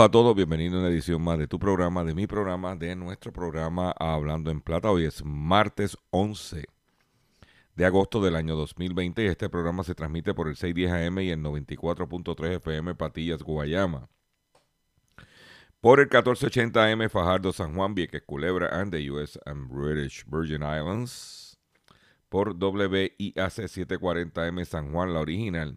Saludos a todos, bienvenidos a una edición más de tu programa, de mi programa, de nuestro programa Hablando en Plata. Hoy es martes 11 de agosto del año 2020 y este programa se transmite por el 610 AM y el 94.3 FM Patillas, Guayama. Por el 1480 AM Fajardo, San Juan, Vieques, Culebra and the US and British Virgin Islands. Por WIAC 740M San Juan, la original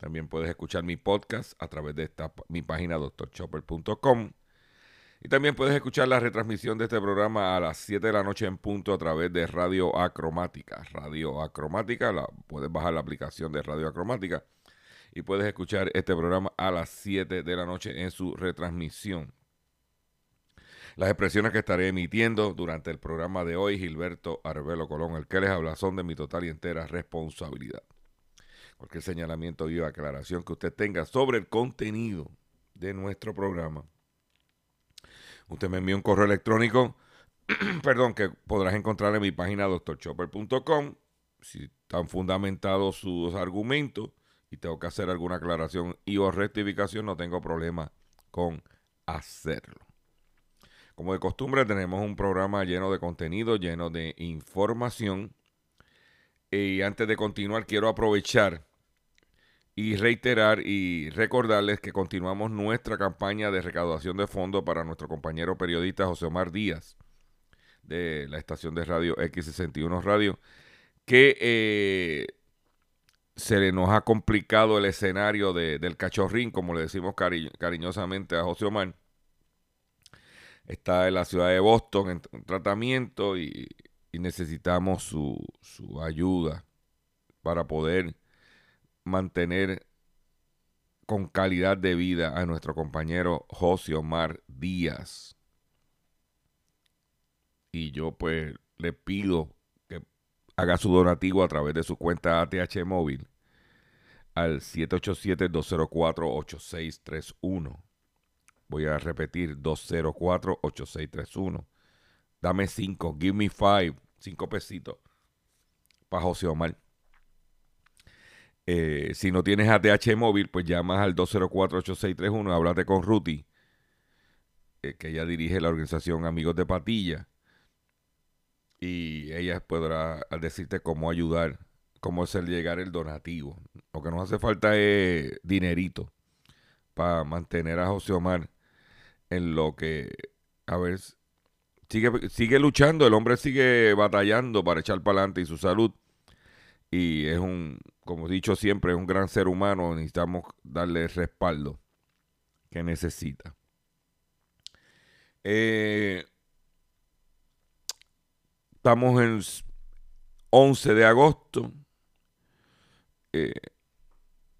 También puedes escuchar mi podcast a través de esta, mi página drchopper.com. Y también puedes escuchar la retransmisión de este programa a las 7 de la noche en punto a través de Radio Acromática. Radio Acromática, la, puedes bajar la aplicación de Radio Acromática y puedes escuchar este programa a las 7 de la noche en su retransmisión. Las expresiones que estaré emitiendo durante el programa de hoy, Gilberto Arbelo Colón, el que les habla, son de mi total y entera responsabilidad. Cualquier señalamiento y aclaración que usted tenga sobre el contenido de nuestro programa, usted me envía un correo electrónico, perdón, que podrás encontrar en mi página doctorchopper.com. Si están fundamentados sus argumentos y tengo que hacer alguna aclaración y o rectificación, no tengo problema con hacerlo. Como de costumbre, tenemos un programa lleno de contenido, lleno de información. Y antes de continuar, quiero aprovechar y reiterar y recordarles que continuamos nuestra campaña de recaudación de fondos para nuestro compañero periodista José Omar Díaz de la estación de radio X61 Radio, que eh, se le nos ha complicado el escenario de- del cachorrín, como le decimos cari- cariñosamente a José Omar. Está en la ciudad de Boston en, en tratamiento y, y necesitamos su, su ayuda para poder mantener con calidad de vida a nuestro compañero José Omar Díaz. Y yo pues le pido que haga su donativo a través de su cuenta ATH móvil al 787-204-8631. Voy a repetir 204-8631. Dame 5, give me 5, 5 pesitos para José Omar. Eh, si no tienes ATH móvil, pues llamas al 204-8631, háblate con Ruti, eh, que ella dirige la organización Amigos de Patilla, y ella podrá decirte cómo ayudar, cómo hacer llegar el donativo. Lo que nos hace falta es dinerito para mantener a José Omar en lo que, a ver, sigue, sigue luchando, el hombre sigue batallando para echar para adelante y su salud. Y es un, como he dicho siempre, es un gran ser humano. Necesitamos darle el respaldo que necesita. Eh, estamos en 11 de agosto. Eh,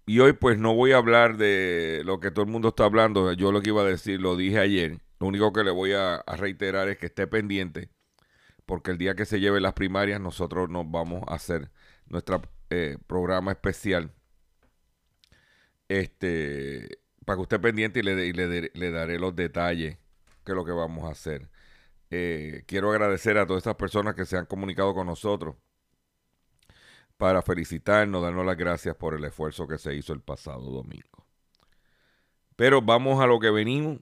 y hoy pues no voy a hablar de lo que todo el mundo está hablando. Yo lo que iba a decir lo dije ayer. Lo único que le voy a, a reiterar es que esté pendiente. Porque el día que se lleven las primarias nosotros nos vamos a hacer nuestro eh, programa especial. Este, para que usted pendiente y le, y le, daré los detalles que es lo que vamos a hacer. eh, quiero agradecer a todas estas personas que se han comunicado con nosotros para felicitarnos, darnos las gracias por el esfuerzo que se hizo el pasado domingo. Pero vamos a lo que venimos,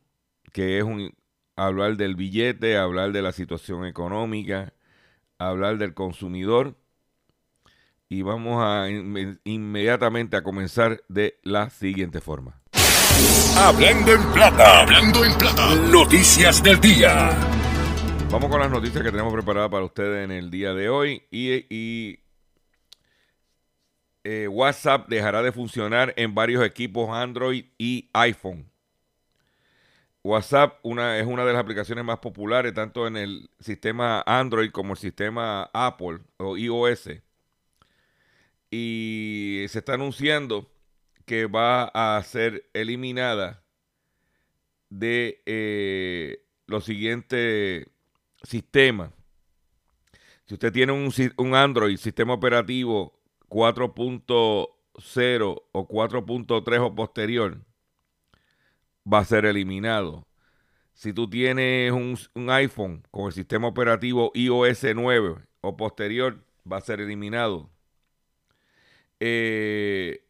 que es un, hablar del billete, hablar de la situación económica, hablar del consumidor. Y vamos a inmediatamente a comenzar de la siguiente forma. Hablando en plata, hablando en plata, noticias del día. Vamos con las noticias que tenemos preparadas para ustedes en el día de hoy. Y, eh, WhatsApp dejará de funcionar en varios equipos Android y iPhone. WhatsApp una, es una de las aplicaciones más populares tanto en el sistema Android como el sistema Apple o iOS. Y se está anunciando que va a ser eliminada de eh, los siguientes sistemas. Si usted tiene un, un Android, sistema operativo 4.0 o 4.3 o posterior, va a ser eliminado. Si tú tienes un, iPhone con el sistema operativo iOS 9 o posterior, va a ser eliminado. Eh,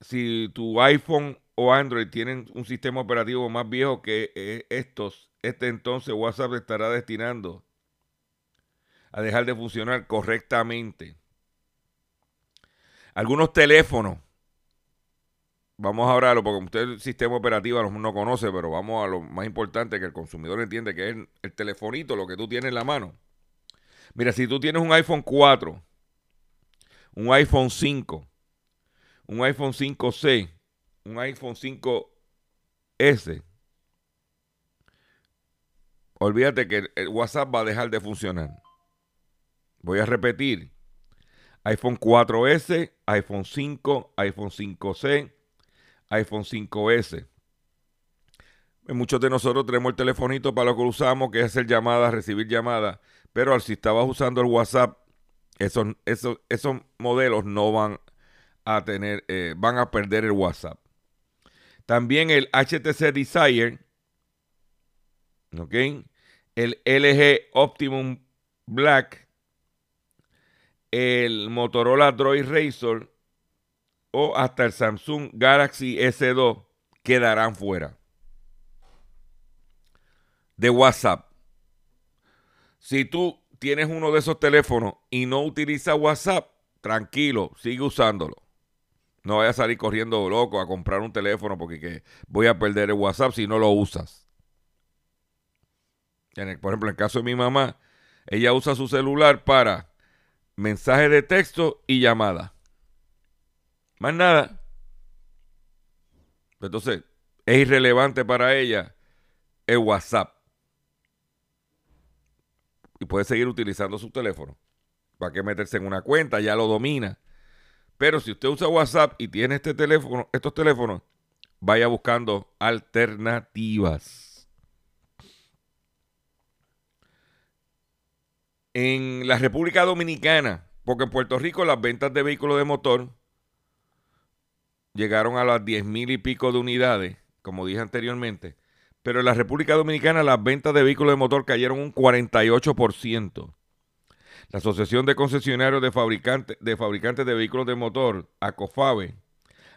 si tu iPhone o Android tienen un sistema operativo más viejo que eh, estos, este entonces WhatsApp estará destinando a dejar de funcionar correctamente. Algunos teléfonos vamos a hablarlo porque usted el sistema operativo no conoce, pero vamos a lo más importante que el consumidor entiende que es el, telefonito, lo que tú tienes en la mano. Mira, si tú tienes un iPhone 4, un iPhone 5, un iPhone 5C, un iPhone 5S, olvídate que el WhatsApp va a dejar de funcionar. Voy a repetir. iPhone 4S, iPhone 5, iPhone 5C, iPhone 5S. Muchos de nosotros tenemos el telefonito para lo que usamos, que es hacer llamadas, recibir llamadas, pero si estabas usando el WhatsApp, esos, esos, esos modelos no van a tener, eh, van a perder el WhatsApp. También el HTC Desire, ¿ok? El LG Optimum Black, el Motorola Droid Razor o hasta el Samsung Galaxy S2 quedarán fuera de WhatsApp. Si tú tienes uno de esos teléfonos y no utilizas WhatsApp, tranquilo, sigue usándolo. No vayas a salir corriendo loco a comprar un teléfono porque voy a perder el WhatsApp si no lo usas. por ejemplo, en el caso de mi mamá, ella usa su celular para mensaje de texto y llamada. Más nada. Entonces, es irrelevante para ella el WhatsApp. Y puede seguir utilizando su teléfono. ¿Para qué meterse en una cuenta? Ya lo domina. Pero si usted usa WhatsApp y tiene este teléfono, estos teléfonos, vaya buscando alternativas. En la República Dominicana, porque en Puerto Rico las ventas de vehículos de motor llegaron a las 10 mil y pico de unidades, como dije anteriormente, pero en la República Dominicana las ventas de vehículos de motor cayeron un 48%. La Asociación de Concesionarios de Fabricantes de, fabricantes de Vehículos de Motor, ACOFABE,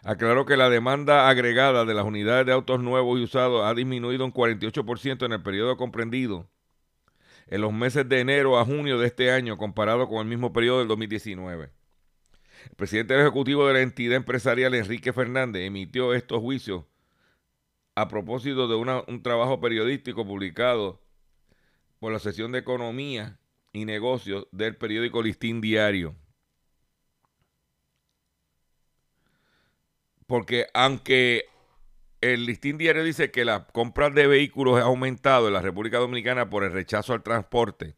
aclaró que la demanda agregada de las unidades de autos nuevos y usados ha disminuido un 48% en el periodo comprendido en los meses de enero a junio de este año comparado con el mismo periodo del 2019. El presidente ejecutivo de la entidad empresarial, Enrique Fernández, emitió estos juicios a propósito de un trabajo periodístico publicado por la sesión de Economía y Negocios del periódico Listín Diario. Porque aunque el Listín Diario dice que la compra de vehículos ha aumentado en la República Dominicana por el rechazo al transporte,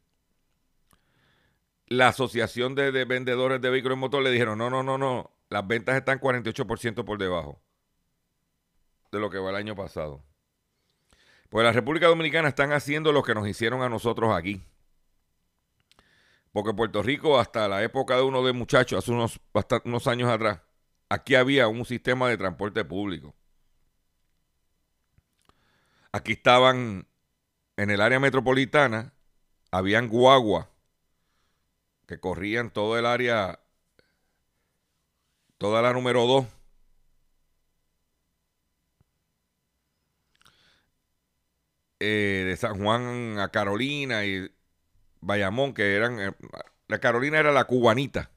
la Asociación de, Vendedores de Vehículos Motor le dijeron, no, no, no, no, las ventas están 48% por debajo de lo que va el año pasado. Pues la República Dominicana están haciendo lo que nos hicieron a nosotros aquí. Porque Puerto Rico, hasta la época de uno de muchachos, hace unos, unos años atrás, aquí había un sistema de transporte público. Aquí estaban en el área metropolitana habían guagua que corrían todo el área, toda la número 2. Eh, de San Juan a Carolina y Bayamón, que eran, eh, la Carolina era la cubanita.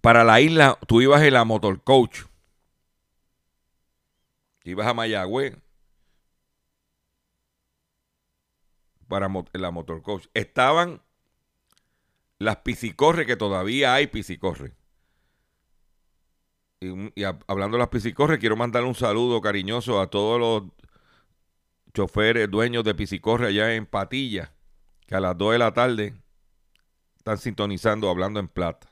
Para la isla, tú ibas en la motorcoach. Ibas a Mayagüez. Para la motorcoach. Estaban las piscicorre, que todavía hay piscicorre. Y, hablando de las piscicorre, quiero mandar un saludo cariñoso a todos los choferes, dueños de piscicorre allá en Patilla, que a las 2 de la tarde están sintonizando hablando en plata.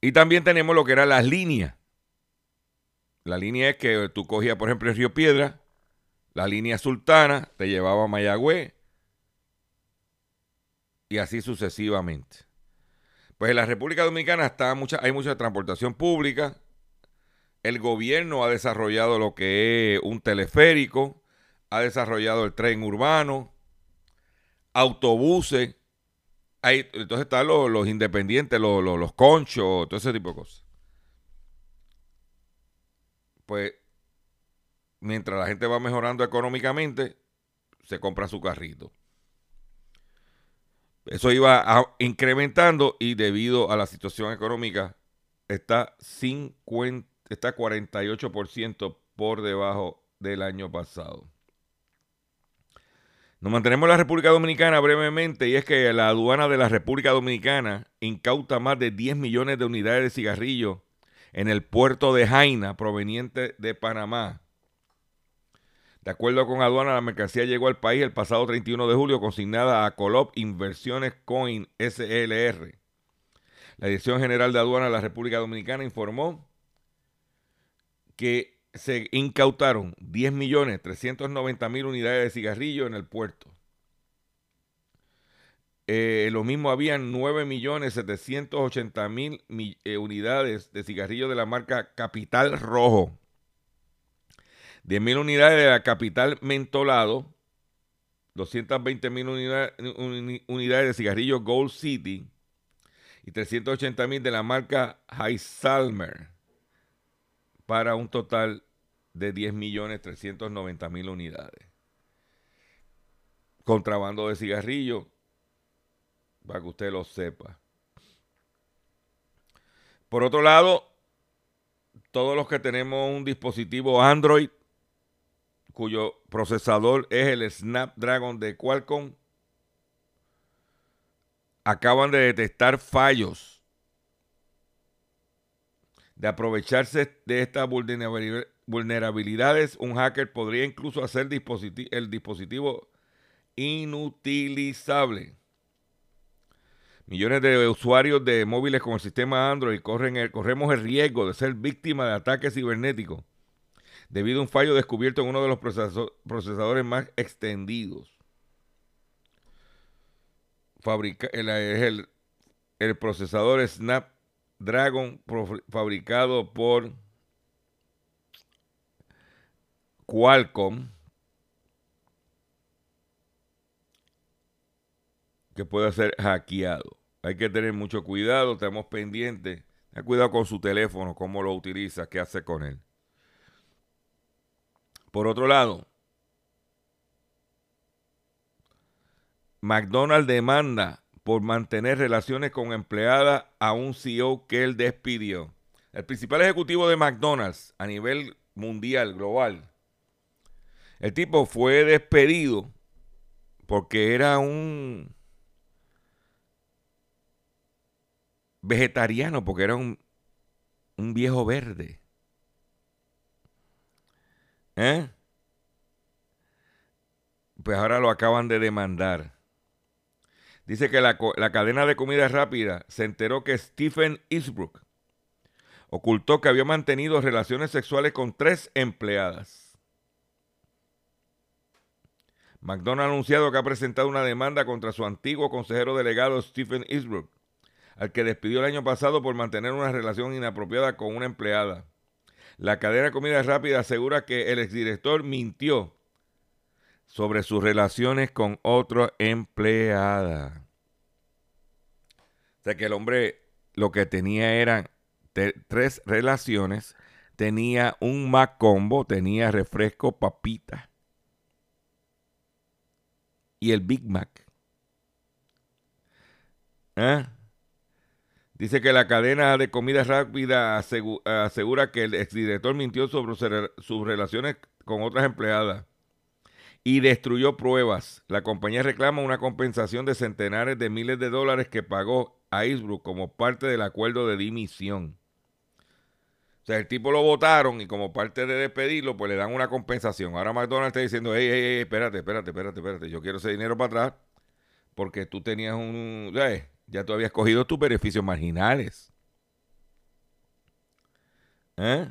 Y también tenemos lo que eran las líneas. La línea es que tú cogías, por ejemplo, en Río Piedra, la línea Sultana, te llevaba a Mayagüez y así sucesivamente. Pues en la República Dominicana está mucha, hay mucha transportación pública. El gobierno ha desarrollado lo que es un teleférico, ha desarrollado el tren urbano, autobuses. Hay, entonces están los, los independientes, los, los, los conchos, todo ese tipo de cosas. Pues mientras la gente va mejorando económicamente, se compra su carrito. Eso iba incrementando y debido a la situación económica está 50, está 48% por debajo del año pasado. Nos mantenemos en la República Dominicana brevemente y es que la aduana de la República Dominicana incauta más de 10 millones de unidades de cigarrillos en el puerto de Jaina proveniente de Panamá. De acuerdo con aduana, la mercancía llegó al país el pasado 31 de julio consignada a Colop Inversiones Coin SLR. La Dirección General de Aduana de la República Dominicana informó que se incautaron 10.390.000 unidades de cigarrillos en el puerto. Eh, lo mismo habían 9.780.000 mi- eh, unidades de cigarrillos de la marca Capital Rojo. 10.000 unidades de la Capital Mentolado. 220.000 unidades, uni- unidades de cigarrillos Gold City. Y 380.000 de la marca Heisalmer para un total de 10.390.000 unidades. Contrabando de cigarrillos, para que usted lo sepa. Por otro lado, todos los que tenemos un dispositivo Android, cuyo procesador es el Snapdragon de Qualcomm, acaban de detectar fallos de aprovecharse de estas vulnerabili- vulnerabilidades, un hacker podría incluso hacer el dispositivo inutilizable. Millones de usuarios de móviles con el sistema Android corren el- corremos el riesgo de ser víctimas de ataques cibernéticos debido a un fallo descubierto en uno de los procesadores más extendidos. Fabrica, el, el, el procesador Snapdragon fabricado por Qualcomm que puede ser hackeado. Hay que tener mucho cuidado, estamos pendientes. Ten cuidado con su teléfono, cómo lo utiliza, qué hace con él. Por otro lado, McDonald's demanda por mantener relaciones con empleada a un CEO que él despidió. El principal ejecutivo de McDonald's a nivel mundial, global, el tipo fue despedido porque era un vegetariano, porque era un, un viejo verde. ¿Eh? Pues ahora lo acaban de demandar. Dice que la, cadena de comida rápida se enteró que Stephen Eastbrook ocultó que había mantenido relaciones sexuales con tres empleadas. McDonald ha anunciado que ha presentado una demanda contra su antiguo consejero delegado Stephen Eastbrook, al que despidió el año pasado por mantener una relación inapropiada con una empleada. La cadena de comida rápida asegura que el exdirector mintió sobre sus relaciones con otra empleada. O sea que el hombre lo que tenía eran tres relaciones. Tenía un Macombo, tenía refresco, papita. Y el Big Mac. ¿Eh? Dice que la cadena de comida rápida asegura que el exdirector mintió sobre sus relaciones con otras empleadas y destruyó pruebas. La compañía reclama una compensación de centenares de miles de dólares que pagó a Eastbrook como parte del acuerdo de dimisión. O sea, el tipo lo votaron y como parte de despedirlo, pues le dan una compensación. Ahora McDonald's está diciendo, hey, hey, hey, espérate, espérate, espérate, espérate, yo quiero ese dinero para atrás porque tú tenías un... Ya tú habías cogido tus beneficios marginales. ¿Eh?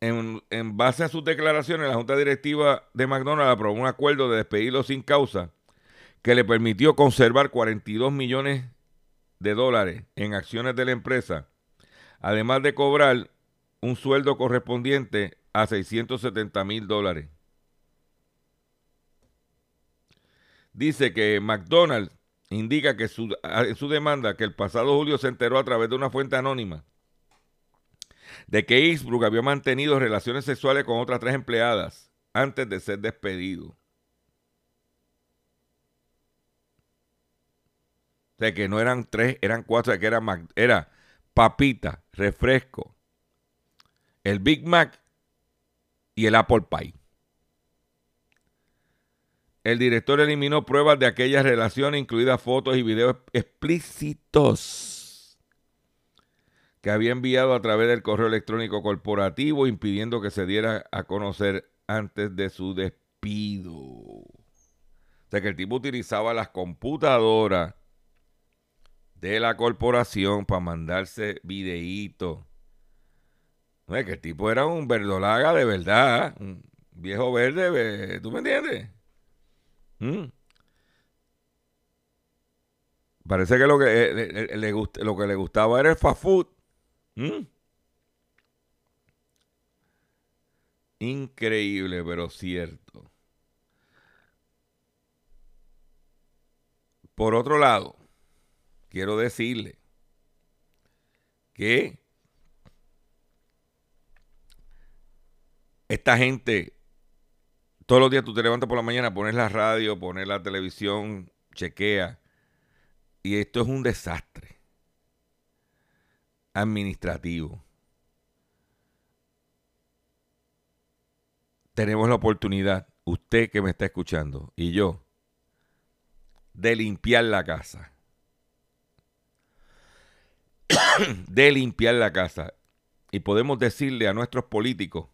En, en, base a sus declaraciones, la Junta Directiva de McDonald's aprobó un acuerdo de despedirlo sin causa que le permitió conservar 42 millones de dólares en acciones de la empresa, además de cobrar un sueldo correspondiente a 670 mil dólares. Dice que McDonald's indica que su, en su demanda que el pasado julio se enteró a través de una fuente anónima de que Eastbrook había mantenido relaciones sexuales con otras tres empleadas antes de ser despedido. O sea, que no eran tres, eran cuatro, que era, era papita, refresco, el Big Mac y el Apple Pie. El director eliminó pruebas de aquellas relaciones, incluidas fotos y videos explícitos que había enviado a través del correo electrónico corporativo, impidiendo que se diera a conocer antes de su despido. O sea que el tipo utilizaba las computadoras de la corporación para mandarse videitos. No es que el tipo era un verdolaga de verdad, un viejo verde, ¿tú me entiendes? Mm. Parece que lo que eh, le, le, lo que le gustaba era el fast food. Mm. Increíble, pero cierto. Por otro lado, quiero decirle que esta gente todos los días tú te levantas por la mañana, pones la radio, pones la televisión, chequea. Y esto es un desastre administrativo. Tenemos la oportunidad, usted que me está escuchando y yo, de limpiar la casa. de limpiar la casa. Y podemos decirle a nuestros políticos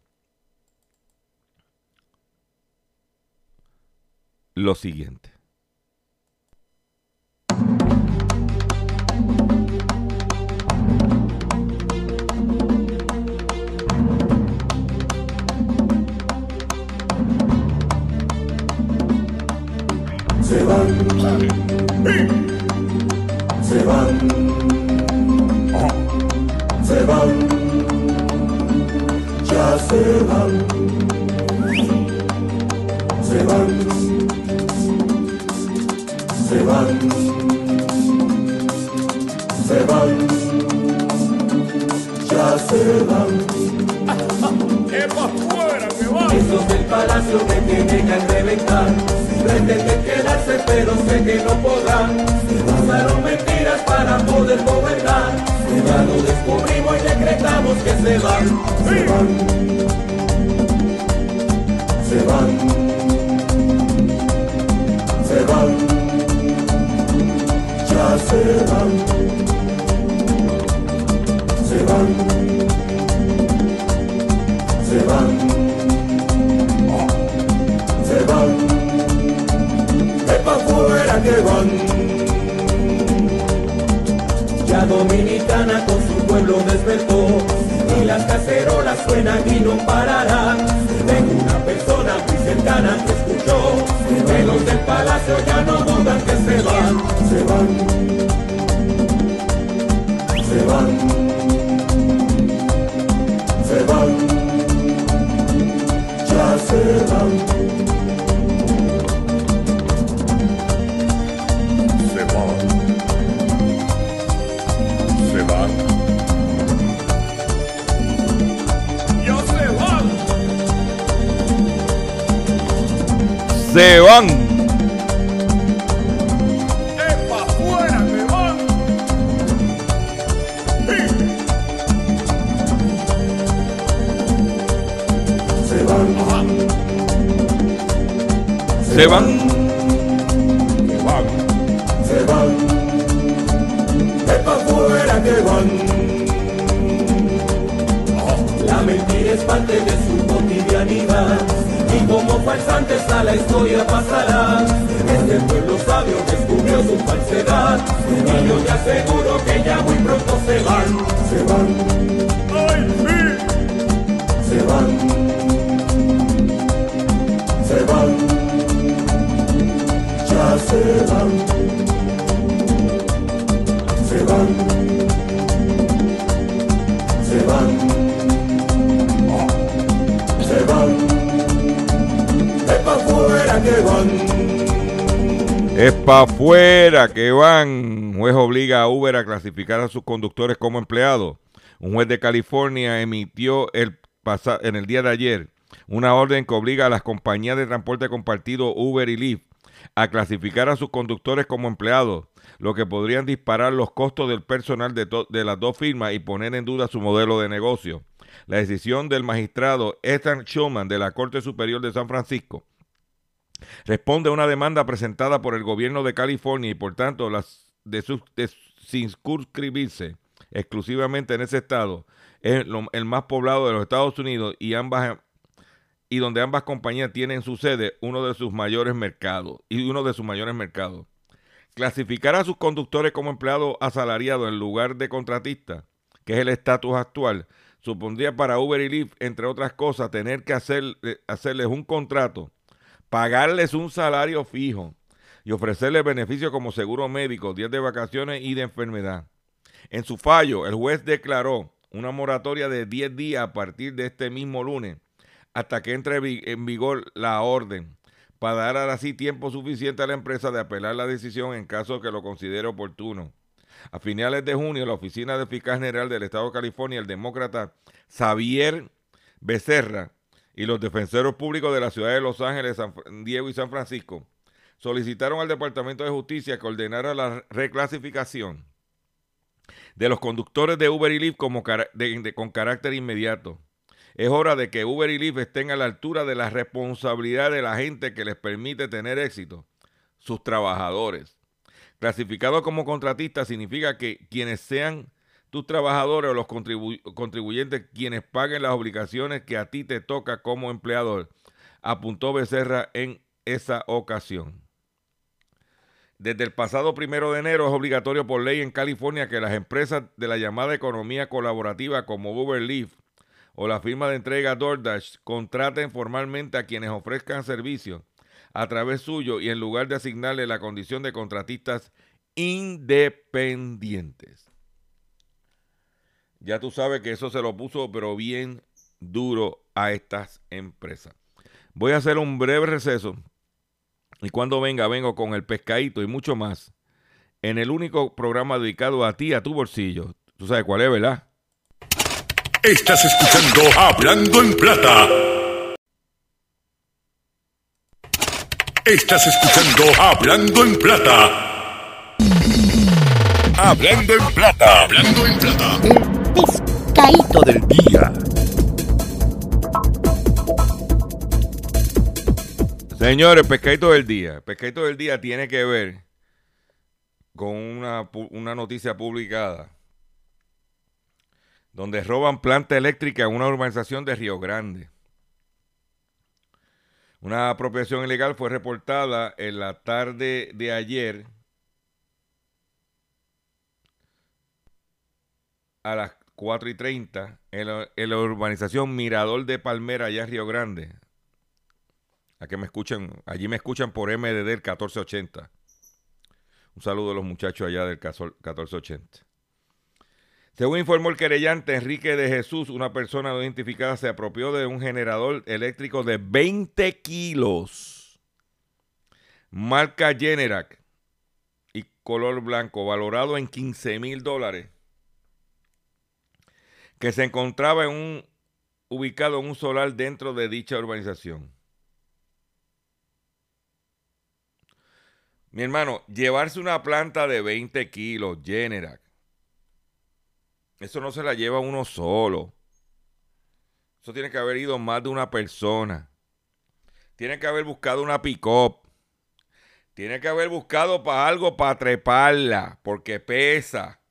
lo siguiente. Se van, se van, se van, ya se van, se van. ¡Epa fuera, que van! Esos del palacio me tienen que reventar. Pretenden quedarse, pero sé que no podrán. Usaron mentiras para poder gobernar. Ya lo descubrimos y decretamos que se van. Se van. Se van. Se van se van, se van, se van, se van, de pa' fuera que van. Ya Dominicana con su pueblo despertó y las cacerolas suenan y no pararán. Tengo una persona muy cercana que escuchó que los del palacio ya no dudan que se van, se van, se van. ¡Epa, fuera que van! Se van, Se van. Falsantes a la historia pasará. Este pueblo sabio descubrió su falsedad y yo te aseguro que ya muy pronto se van, se van. ¡Ay, sí! Se van, se van, ya se van, se van, que van! Es para afuera que van. Juez obliga a Uber a clasificar a sus conductores como empleados. Un juez de California emitió el en el día de ayer una orden que obliga a las compañías de transporte compartido Uber y Lyft a clasificar a sus conductores como empleados, lo que podrían disparar los costos del personal de, las dos firmas y poner en duda su modelo de negocio. La decisión del magistrado Ethan Schulman de la Corte Superior de San Francisco responde a una demanda presentada por el gobierno de California y por tanto las de, sus- de circunscribirse exclusivamente en ese estado es el más poblado de los Estados Unidos y ambas y donde ambas compañías tienen su sede uno de sus mayores mercados y uno de sus mayores mercados. Clasificar a sus conductores como empleados asalariados en lugar de contratistas, que es el estatus actual, supondría para Uber y Lyft, entre otras cosas, tener que hacer, eh, hacerles un contrato, pagarles un salario fijo y ofrecerles beneficios como seguro médico, días de vacaciones y de enfermedad. En su fallo, el juez declaró una moratoria de 10 días a partir de este mismo lunes hasta que entre en vigor la orden para dar así tiempo suficiente a la empresa de apelar la decisión en caso que lo considere oportuno. A finales de junio, la Oficina de Fiscal General del Estado de California, el demócrata Xavier Becerra y los defensores públicos de la ciudad de Los Ángeles, San Diego y San Francisco solicitaron al Departamento de Justicia que ordenara la reclasificación de los conductores de Uber y Lyft con carácter inmediato. Es hora de que Uber y Lyft estén a la altura de la responsabilidad de la gente que les permite tener éxito, sus trabajadores. Clasificado como contratista significa que quienes sean tus trabajadores o los contribu- contribuyentes quienes paguen las obligaciones que a ti te toca como empleador, apuntó Becerra en esa ocasión. Desde el pasado primero de enero es obligatorio por ley en California que las empresas de la llamada economía colaborativa como Uber Lyft o la firma de entrega DoorDash contraten formalmente a quienes ofrezcan servicios a través suyo y en lugar de asignarle la condición de contratistas independientes. Ya tú sabes que eso se lo puso pero bien duro a estas empresas. Voy a hacer un breve receso y cuando venga vengo con el pescadito y mucho más en el único programa dedicado a ti, a tu bolsillo. Tú sabes cuál es, ¿verdad? Estás escuchando Hablando en Plata. Estás escuchando Hablando en Plata. Hablando en Plata. Hablando en Plata. Pescadito del día. Señores, pescadito del día. Pescadito del día tiene que ver con una, una noticia publicada donde roban planta eléctrica en una urbanización de Río Grande. Una apropiación ilegal fue reportada en la tarde de ayer a las 4 y 30 en la, urbanización Mirador de Palmera, allá en Río Grande. A que me escuchan, allí me escuchan por MDD el 1480. Un saludo a los muchachos allá del 1480. Según informó el querellante Enrique de Jesús, una persona no identificada se apropió de un generador eléctrico de 20 kilos, marca Generac y color blanco, valorado en 15 mil dólares, que se encontraba en un, ubicado en un solar dentro de dicha urbanización. Mi hermano, llevarse una planta de 20 kilos, Generac, eso no se la lleva uno solo. Eso tiene que haber ido más de una persona. Tiene que haber buscado una pick-up. Tiene que haber buscado para algo para treparla, porque pesa.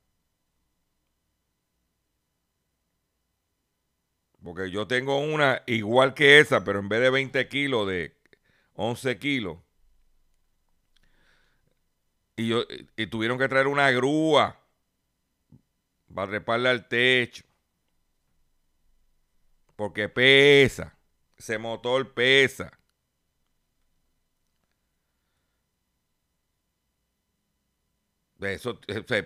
Porque yo tengo una igual que esa, pero en vez de 20 kilos, de 11 kilos. Y, yo, y tuvieron que traer una grúa para treparla al techo. Porque pesa. Ese motor pesa. Eso,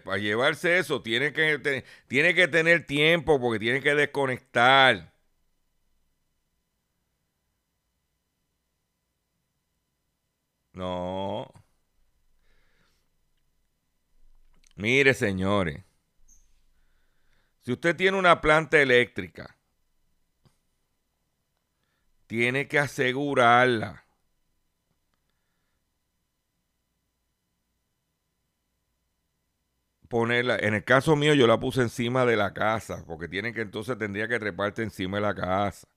para llevarse eso tiene que, tiene que tener tiempo porque tiene que desconectar. No. Mire, señores. Si usted tiene una planta eléctrica, tiene que asegurarla. Ponerla, en el caso mío yo la puse encima de la casa, porque tiene que entonces tendría que treparte encima de la casa.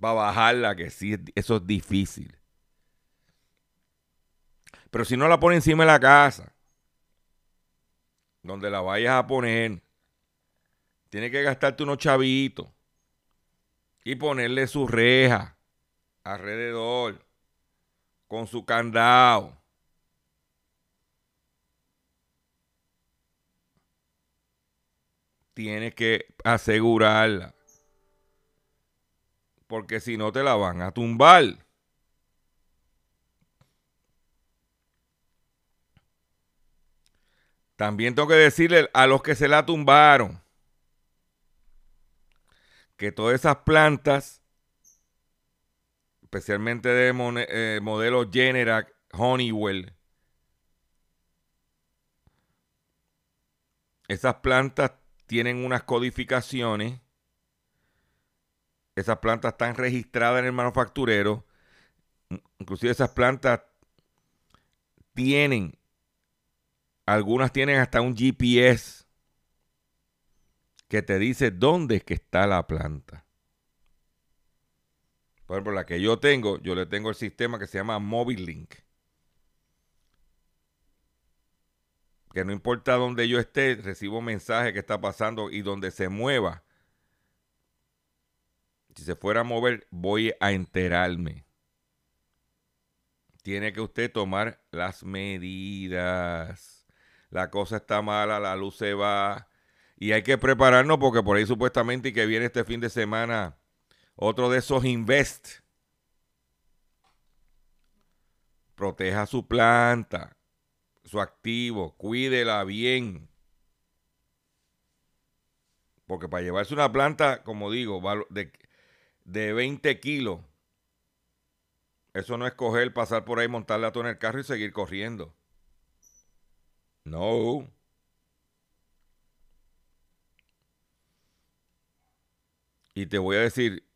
Para bajarla, que sí, eso es difícil. Pero si no la pone encima de la casa, donde la vayas a poner, tiene que gastarte unos chavitos y ponerle su reja alrededor con su candado tienes que asegurarla. Porque si no te la van a tumbar. También tengo que decirle a los que se la tumbaron que todas esas plantas, especialmente de eh, modelo Generac, Honeywell, esas plantas tienen unas codificaciones. Esas plantas están registradas en el manufacturero. Inclusive esas plantas tienen, algunas tienen hasta un GPS que te dice dónde es que está la planta. Por ejemplo, la que yo tengo, yo le tengo el sistema que se llama Mobile Link. Que no importa dónde yo esté, recibo mensaje que está pasando y donde se mueva. Si se fuera a mover, voy a enterarme. Tiene que usted tomar las medidas. La cosa está mala, la luz se va. Y hay que prepararnos porque por ahí supuestamente que viene este fin de semana otro de esos invest. Proteja su planta su activo, cuídela bien. Porque para llevarse una planta, como digo, de, de 20 kilos, eso no es coger, pasar por ahí, montarla todo en el carro y seguir corriendo. No. Y te voy a decir,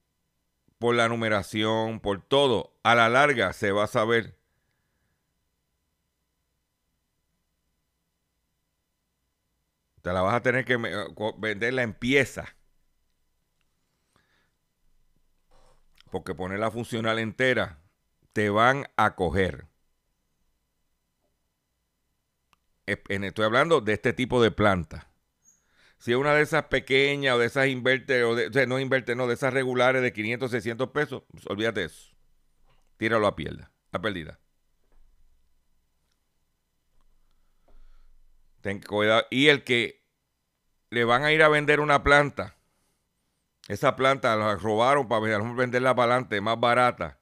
por la numeración, por todo, a la larga se va a saber Te la vas a tener que eh, venderla en pieza. Porque ponerla funcional entera te van a coger. Estoy hablando de este tipo de planta. Si es una de esas pequeñas o de esas inverter, o, de, no inverter, no, de esas regulares de 500, 600 pesos, olvídate eso. Tíralo a pierda, a pérdida. Ten cuidado. Y el que le van a ir a vender una planta, esa planta la robaron para venderla para adelante, más barata.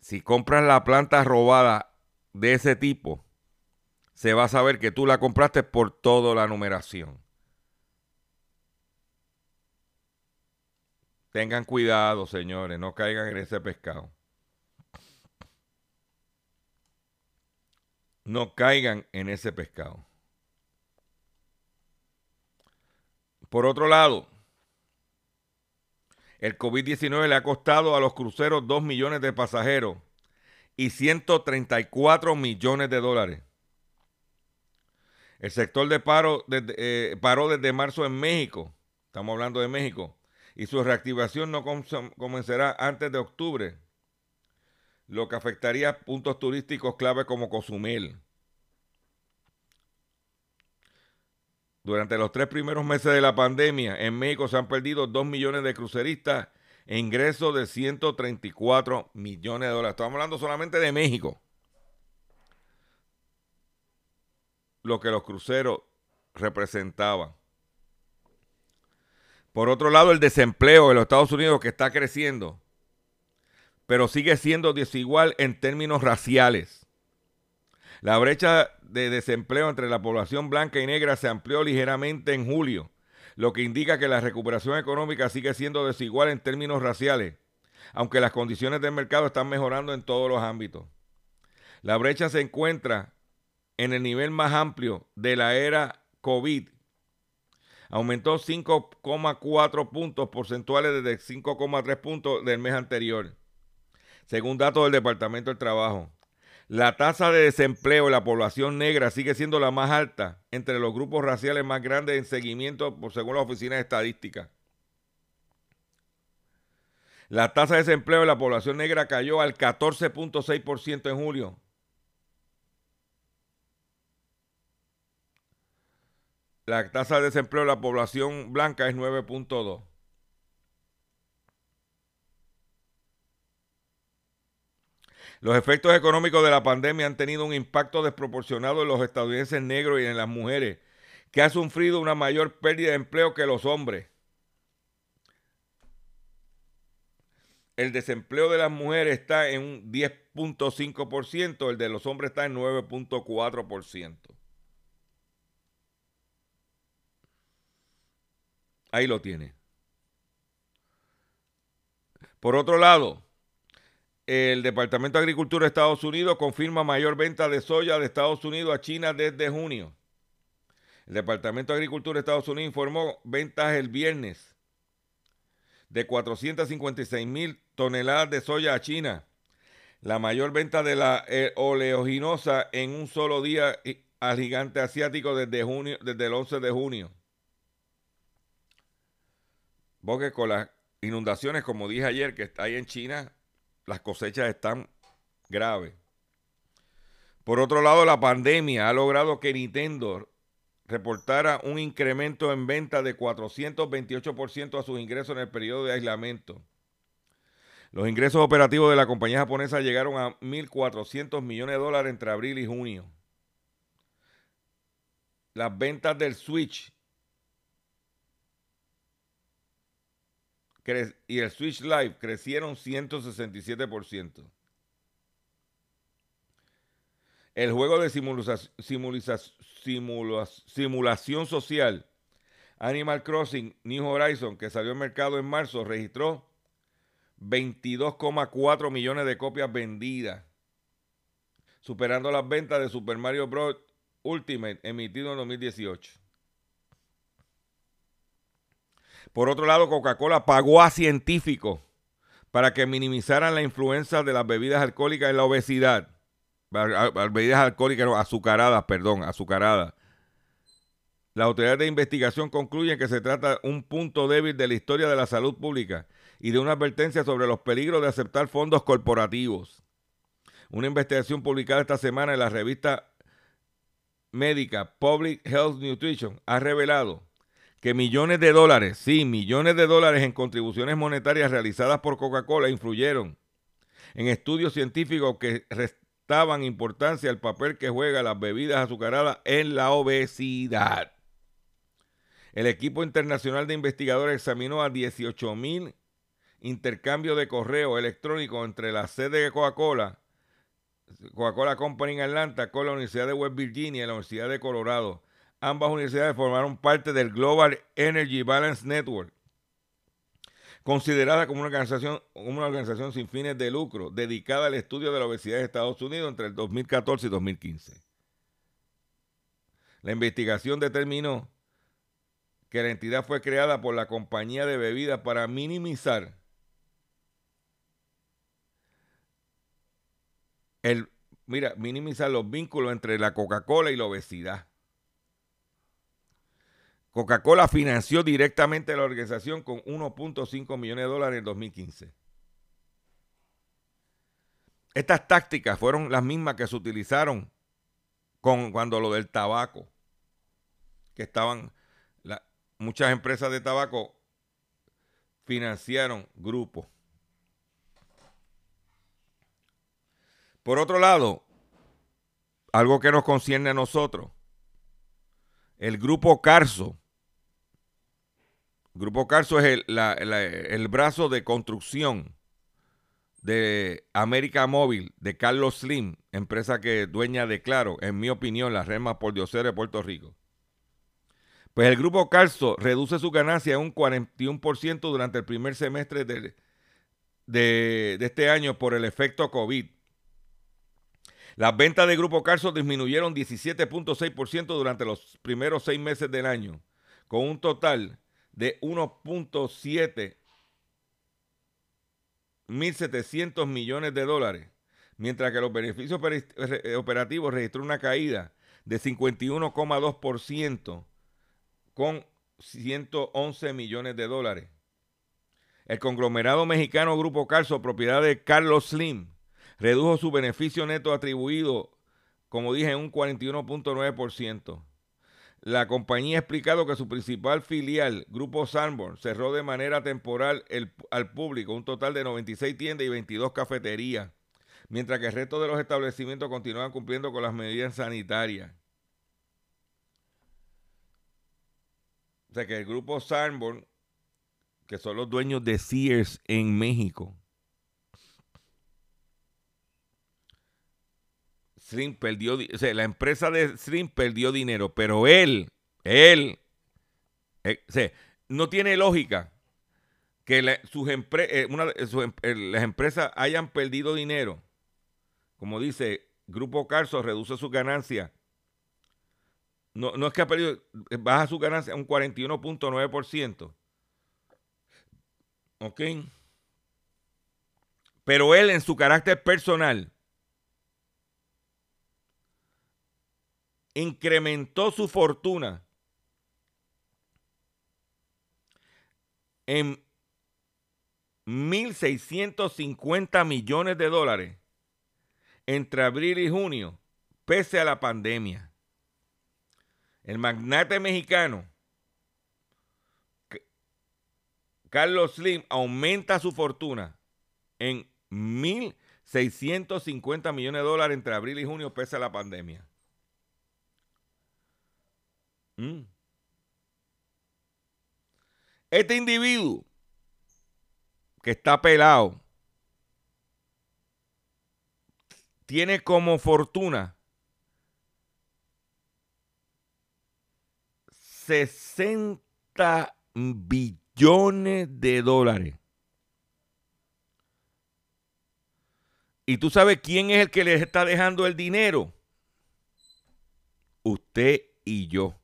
Si compras la planta robada de ese tipo, se va a saber que tú la compraste por toda la numeración. Tengan cuidado, señores, no caigan en ese pescado. No caigan en ese pescado. Por otro lado, el COVID-19 le ha costado a los cruceros 2 millones de pasajeros y 134 millones de dólares. El sector de paro eh, paró desde marzo en México, estamos hablando de México, y su reactivación no comenzará antes de octubre, lo que afectaría puntos turísticos clave como Cozumel. Durante los tres primeros meses de la pandemia, en México se han perdido 2 millones de cruceristas e ingresos de 134 millones de dólares. Estamos hablando solamente de México. Lo que los cruceros representaban. Por otro lado, el desempleo en los Estados Unidos que está creciendo, pero sigue siendo desigual en términos raciales. La brecha de desempleo entre la población blanca y negra se amplió ligeramente en julio, lo que indica que la recuperación económica sigue siendo desigual en términos raciales, aunque las condiciones del mercado están mejorando en todos los ámbitos. La brecha se encuentra en el nivel más amplio de la era COVID. Aumentó 5,4 puntos porcentuales desde 5,3 puntos del mes anterior, según datos del Departamento del Trabajo. La tasa de desempleo de la población negra sigue siendo la más alta entre los grupos raciales más grandes en seguimiento, según la Oficina de Estadística. La tasa de desempleo de la población negra cayó al 14.6% en julio. La tasa de desempleo de la población blanca es 9.2%. Los efectos económicos de la pandemia han tenido un impacto desproporcionado en los estadounidenses negros y en las mujeres, que han sufrido una mayor pérdida de empleo que los hombres. El desempleo de las mujeres está en un 10.5%, el de los hombres está en 9.4%. Ahí lo tiene. Por otro lado, el Departamento de Agricultura de Estados Unidos confirma mayor venta de soya de Estados Unidos a China desde junio. El Departamento de Agricultura de Estados Unidos informó ventas el viernes de 456 mil toneladas de soya a China, la mayor venta de la eh, oleoginosa en un solo día al gigante asiático desde, junio, desde el 11 de junio. Porque con las inundaciones, como dije ayer, que ahí en China, las cosechas están graves. Por otro lado, la pandemia ha logrado que Nintendo reportara un incremento en venta de 428% a sus ingresos en el periodo de aislamiento. Los ingresos operativos de la compañía japonesa llegaron a 1.400 millones de dólares entre abril y junio. Las ventas del Switch y el Switch Live crecieron 167%. El juego de simulación social Animal Crossing New Horizon, que salió al mercado en marzo, registró 22,4 millones de copias vendidas, superando las ventas de Super Mario Bros. Ultimate emitido en 2018. Por otro lado, Coca-Cola pagó a científicos para que minimizaran la influencia de las bebidas alcohólicas en la obesidad. Bebidas alcohólicas, azucaradas, perdón, azucaradas. Las autoridades de investigación concluyen que se trata de un punto débil de la historia de la salud pública y de una advertencia sobre los peligros de aceptar fondos corporativos. Una investigación publicada esta semana en la revista médica Public Health Nutrition ha revelado que millones de dólares, sí, millones de dólares en contribuciones monetarias realizadas por Coca-Cola influyeron en estudios científicos que restaban importancia al papel que juegan las bebidas azucaradas en la obesidad. El equipo internacional de investigadores examinó a 18 mil intercambios de correo electrónico entre la sede de Coca-Cola, Coca-Cola Company en Atlanta, con la Universidad de West Virginia y la Universidad de Colorado ambas universidades formaron parte del Global Energy Balance Network, considerada como una organización, una organización sin fines de lucro dedicada al estudio de la obesidad en Estados Unidos entre el 2014 y 2015. La investigación determinó que la entidad fue creada por la compañía de bebidas para minimizar el, mira, minimizar los vínculos entre la Coca-Cola y la obesidad. Coca-Cola financió directamente la organización con 1.5 millones de dólares en 2015. Estas tácticas fueron las mismas que se utilizaron con, cuando lo del tabaco, que estaban, muchas empresas de tabaco financiaron grupos. Por otro lado, algo que nos concierne a nosotros, el grupo Carso. Grupo Carso es el, brazo de construcción de América Móvil, de Carlos Slim, empresa que dueña de Claro, en mi opinión, la red más por de Puerto Rico. Pues el grupo Carso reduce su ganancia un 41% durante el primer semestre de, de, este año por el efecto COVID. Las ventas del Grupo Carso disminuyeron 17.6% durante los primeros seis meses del año, con un total de 1.7 1.700 millones de dólares, mientras que los beneficios operativos registró una caída de 51,2% con 111 millones de dólares. El conglomerado mexicano Grupo Carso, propiedad de Carlos Slim, redujo su beneficio neto atribuido, como dije, en un 41.9%. La compañía ha explicado que su principal filial, Grupo Sanborn, cerró de manera temporal al público un total de 96 tiendas y 22 cafeterías, mientras que el resto de los establecimientos continúan cumpliendo con las medidas sanitarias. O sea que el grupo Sanborn, que son los dueños de Sears en México, Perdió, o sea, la empresa de Slim perdió dinero, pero él, él, eh, no tiene lógica que sus eh, em, las empresas hayan perdido dinero. Como dice, Grupo Carso reduce su ganancia. No, no es que ha perdido, baja su ganancia un 41.9%. ¿Ok? Pero él en su carácter personal incrementó su fortuna en 1.650 millones de dólares entre abril y junio, pese a la pandemia. El magnate mexicano Carlos Slim aumenta su fortuna en 1.650 millones de dólares entre abril y junio, pese a la pandemia. Mm. Este individuo que está pelado tiene como fortuna 60 billones de dólares. ¿Y tú sabes quién es el que les está dejando el dinero? Usted y yo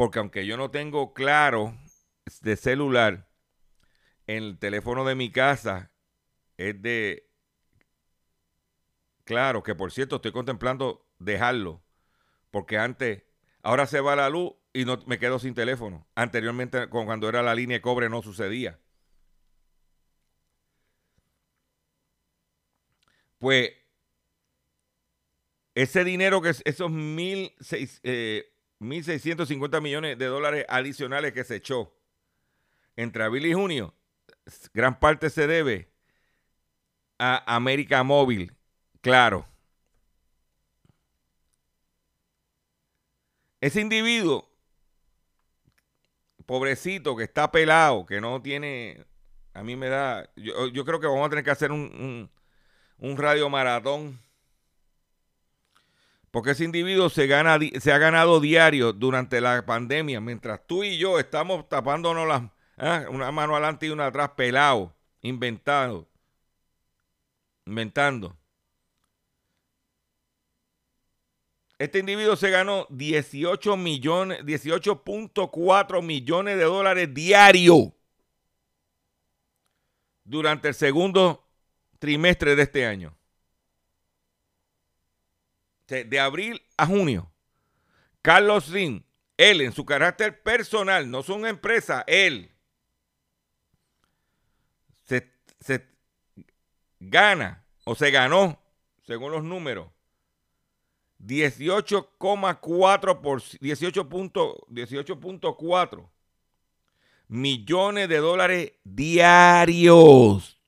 porque aunque yo no tengo claro de celular, el teléfono de mi casa es de claro, que por cierto estoy contemplando dejarlo, porque antes, ahora se va la luz y no me quedo sin teléfono. Anteriormente, cuando era la línea de cobre, no sucedía. Pues ese dinero que esos mil seis, eh, 1.650 millones de dólares adicionales que se echó entre abril y junio, gran parte se debe a América Móvil, claro. Ese individuo, pobrecito, que está pelado, que no tiene, a mí me da, yo, creo que vamos a tener que hacer un, un, un radio maratón porque ese individuo se, gana, se ha ganado diario durante la pandemia, mientras tú y yo estamos tapándonos las, ¿ah? una mano adelante y una atrás, pelado, inventado, inventando. Este individuo se ganó 18 millones, 18.4 millones de dólares diario durante el segundo trimestre de este año. De abril a junio. Carlos Slim, él en su carácter personal, no son empresa, él se, se gana o se ganó, según los números, 18,4 por 18.4 millones de dólares diarios.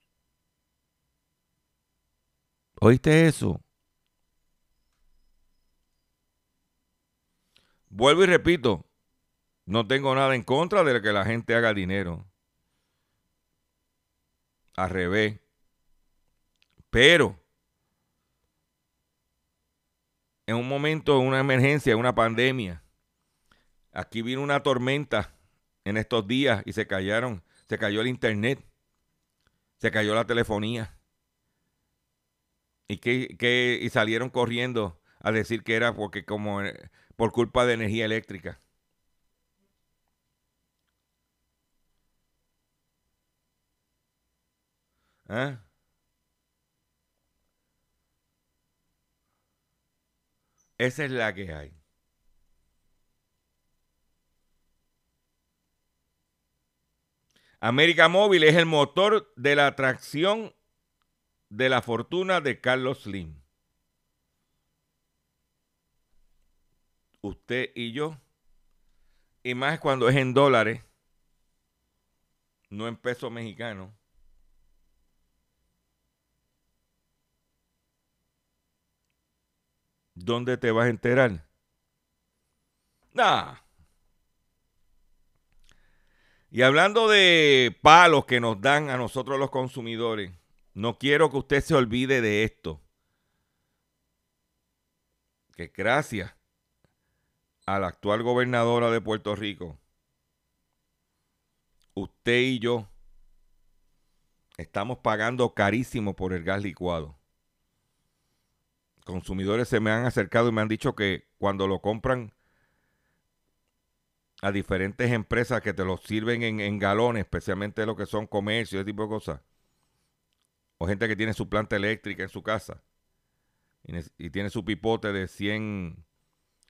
¿Oíste eso? Vuelvo y repito, no tengo nada en contra de que la gente haga dinero. Al revés. Pero en un momento, en una emergencia, una pandemia, aquí vino una tormenta en estos días y se cayeron, se cayó el internet, se cayó la telefonía. Y, y salieron corriendo a decir que era porque como eh, por culpa de energía eléctrica. ¿Ah? Esa es la que hay. América Móvil es el motor de la atracción de la fortuna de Carlos Slim. Usted y yo, y más cuando es en dólares, no en pesos mexicanos. ¿Dónde te vas a enterar? Nah. Y hablando de palos que nos dan a nosotros los consumidores, no quiero que usted se olvide de esto. Que gracias a la actual gobernadora de Puerto Rico, usted y yo estamos pagando carísimo por el gas licuado. Consumidores se me han acercado y me han dicho que cuando lo compran a diferentes empresas que te lo sirven en, galones, especialmente lo que son comercios, ese tipo de cosas. O gente que tiene su planta eléctrica en su casa y, tiene su pipote de 100,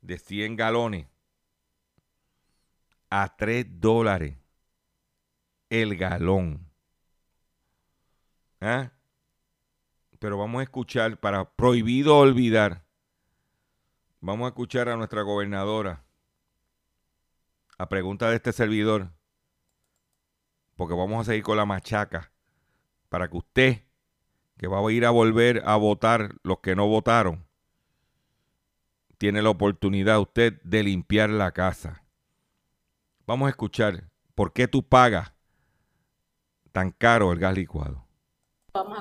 de 100 galones a 3 dólares el galón. ¿Ah? Pero vamos a escuchar, para prohibido olvidar, vamos a escuchar a nuestra gobernadora a pregunta de este servidor, porque vamos a seguir con la machaca, para que usted, que va a ir a volver a votar los que no votaron, tiene la oportunidad usted de limpiar la casa. Vamos a escuchar por qué tú pagas tan caro el gas licuado.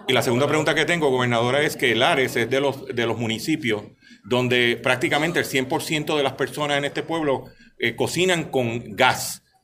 Y la segunda pregunta que tengo, gobernadora, es que Lares es de los, de los municipios donde prácticamente el 100% de las personas en este pueblo eh, cocinan con gas,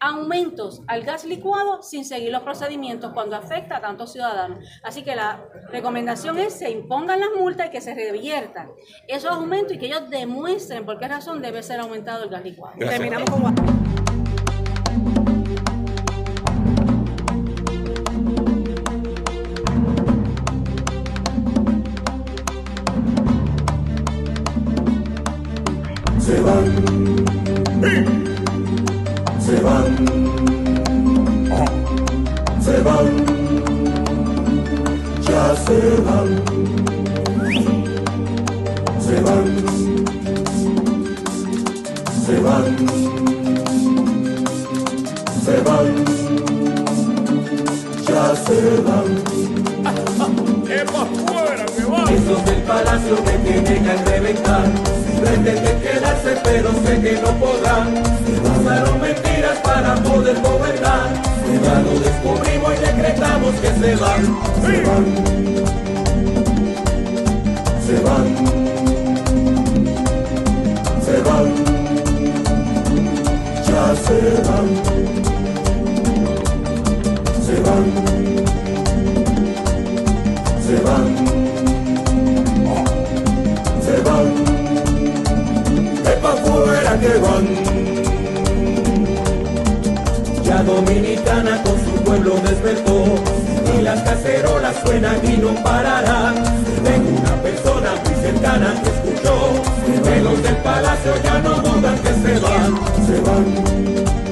aumentos al gas licuado sin seguir los procedimientos cuando afecta a tantos ciudadanos. Así que la recomendación es que se impongan las multas y que se reviertan esos aumentos y que ellos demuestren por qué razón debe ser aumentado el gas licuado. Terminamos con se van, se van, se van, se van, ya se van. Esos del palacio que tienen al reventar. Pretenden quedarse pero sé que no podrán. Usaron mentiras para poder gobernar Ya lo descubrimos y decretamos que se van Se van Se van Se van Ya se van Se van Se van se van, es pa' fuera que van. Ya Dominicana con su pueblo despertó, y las cacerolas suenan y no pararán. Tengo una persona muy cercana que escuchó, que los del palacio ya no dudan que se van, se van,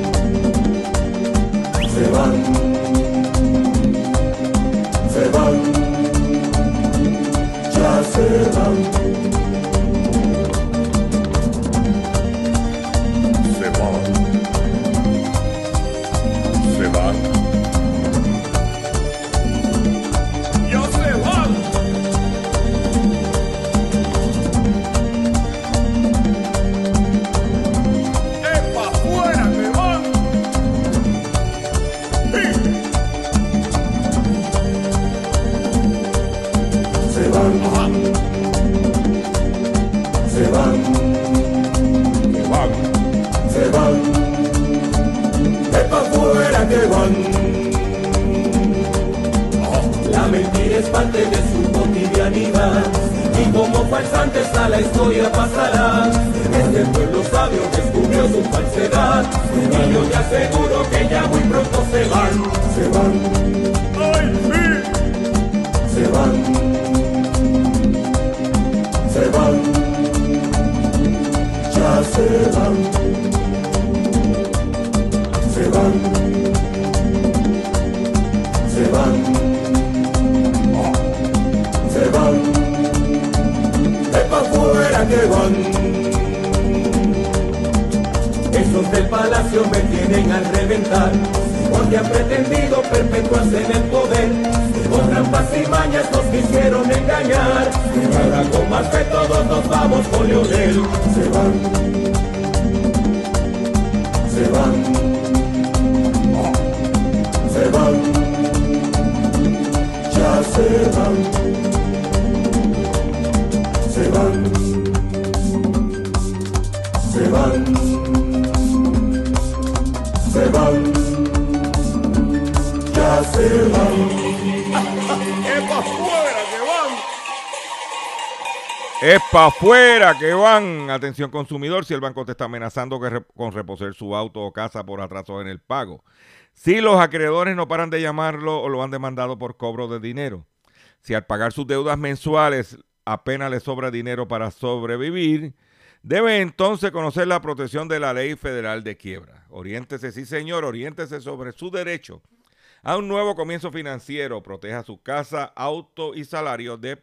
Ferrari. Es para afuera que van. Atención consumidor, si el banco te está amenazando con reposer su auto o casa por atrasos en el pago. Si los acreedores no paran de llamarlo o lo han demandado por cobro de dinero. Si al pagar sus deudas mensuales apenas le sobra dinero para sobrevivir, debe entonces conocer la protección de la ley federal de quiebra. Oriéntese, sí señor, oriéntese sobre su derecho a un nuevo comienzo financiero. Proteja su casa, auto y salario de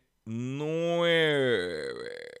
3379 478 3379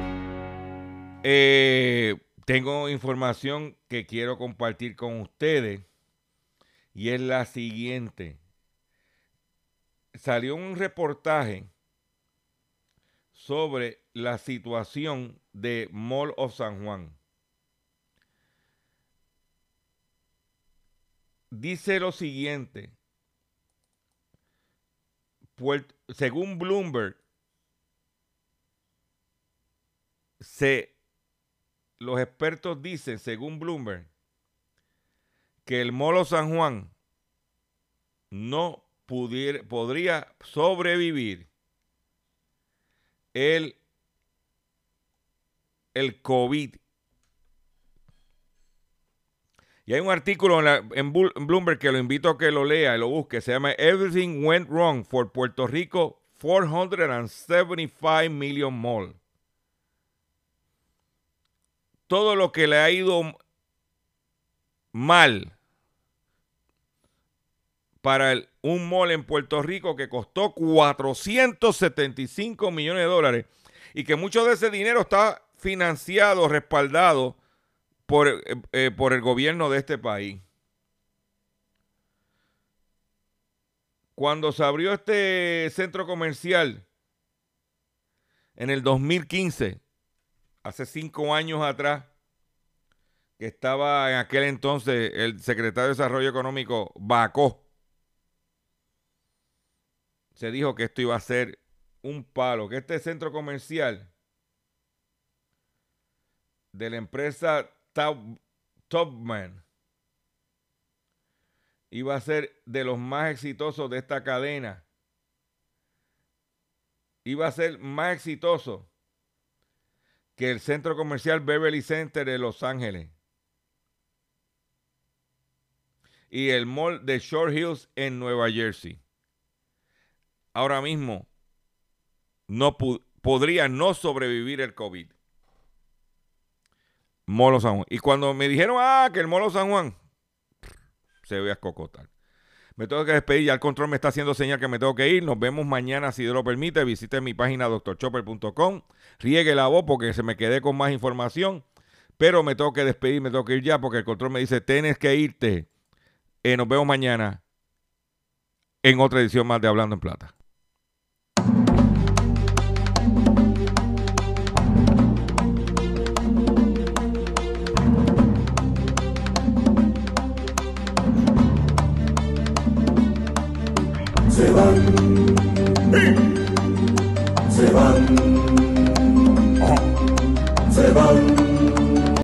Eh, tengo información que quiero compartir con ustedes y es la siguiente. Salió un reportaje sobre la situación de Mall of San Juan. Dice lo siguiente. según Bloomberg, se, los expertos dicen, según Bloomberg, que el Molo San Juan no podría sobrevivir el, el COVID. Y hay un artículo en, Bloomberg que lo invito a que lo lea y lo busque. Se llama Everything Went Wrong for Puerto Rico 475 Million Mall. Todo lo que le ha ido mal para un mall en Puerto Rico que costó 475 millones de dólares y que mucho de ese dinero está financiado, respaldado por, eh, eh, por el gobierno de este país. Cuando se abrió este centro comercial en el 2015, hace cinco años atrás, que estaba en aquel entonces el secretario de Desarrollo Económico, Bacó, se dijo que esto iba a ser un palo, que este centro comercial de la empresa Topman iba a ser de los más exitosos de esta cadena. Iba a ser más exitoso que el centro comercial Beverly Center de Los Ángeles y el mall de Short Hills en Nueva Jersey ahora mismo no podría no sobrevivir el COVID. Molo San Juan. Y cuando me dijeron, ah, que el Molo San Juan, se ve a cocotar. Me tengo que despedir, ya el control me está haciendo señal que me tengo que ir. Nos vemos mañana, si Dios lo permite. Visite mi página doctorchopper.com. Riegue la voz porque se me quedé con más información. Pero me tengo que despedir, me tengo que ir ya porque el control me dice, tienes que irte. Eh, nos vemos mañana en otra edición más de Hablando en Plata. Se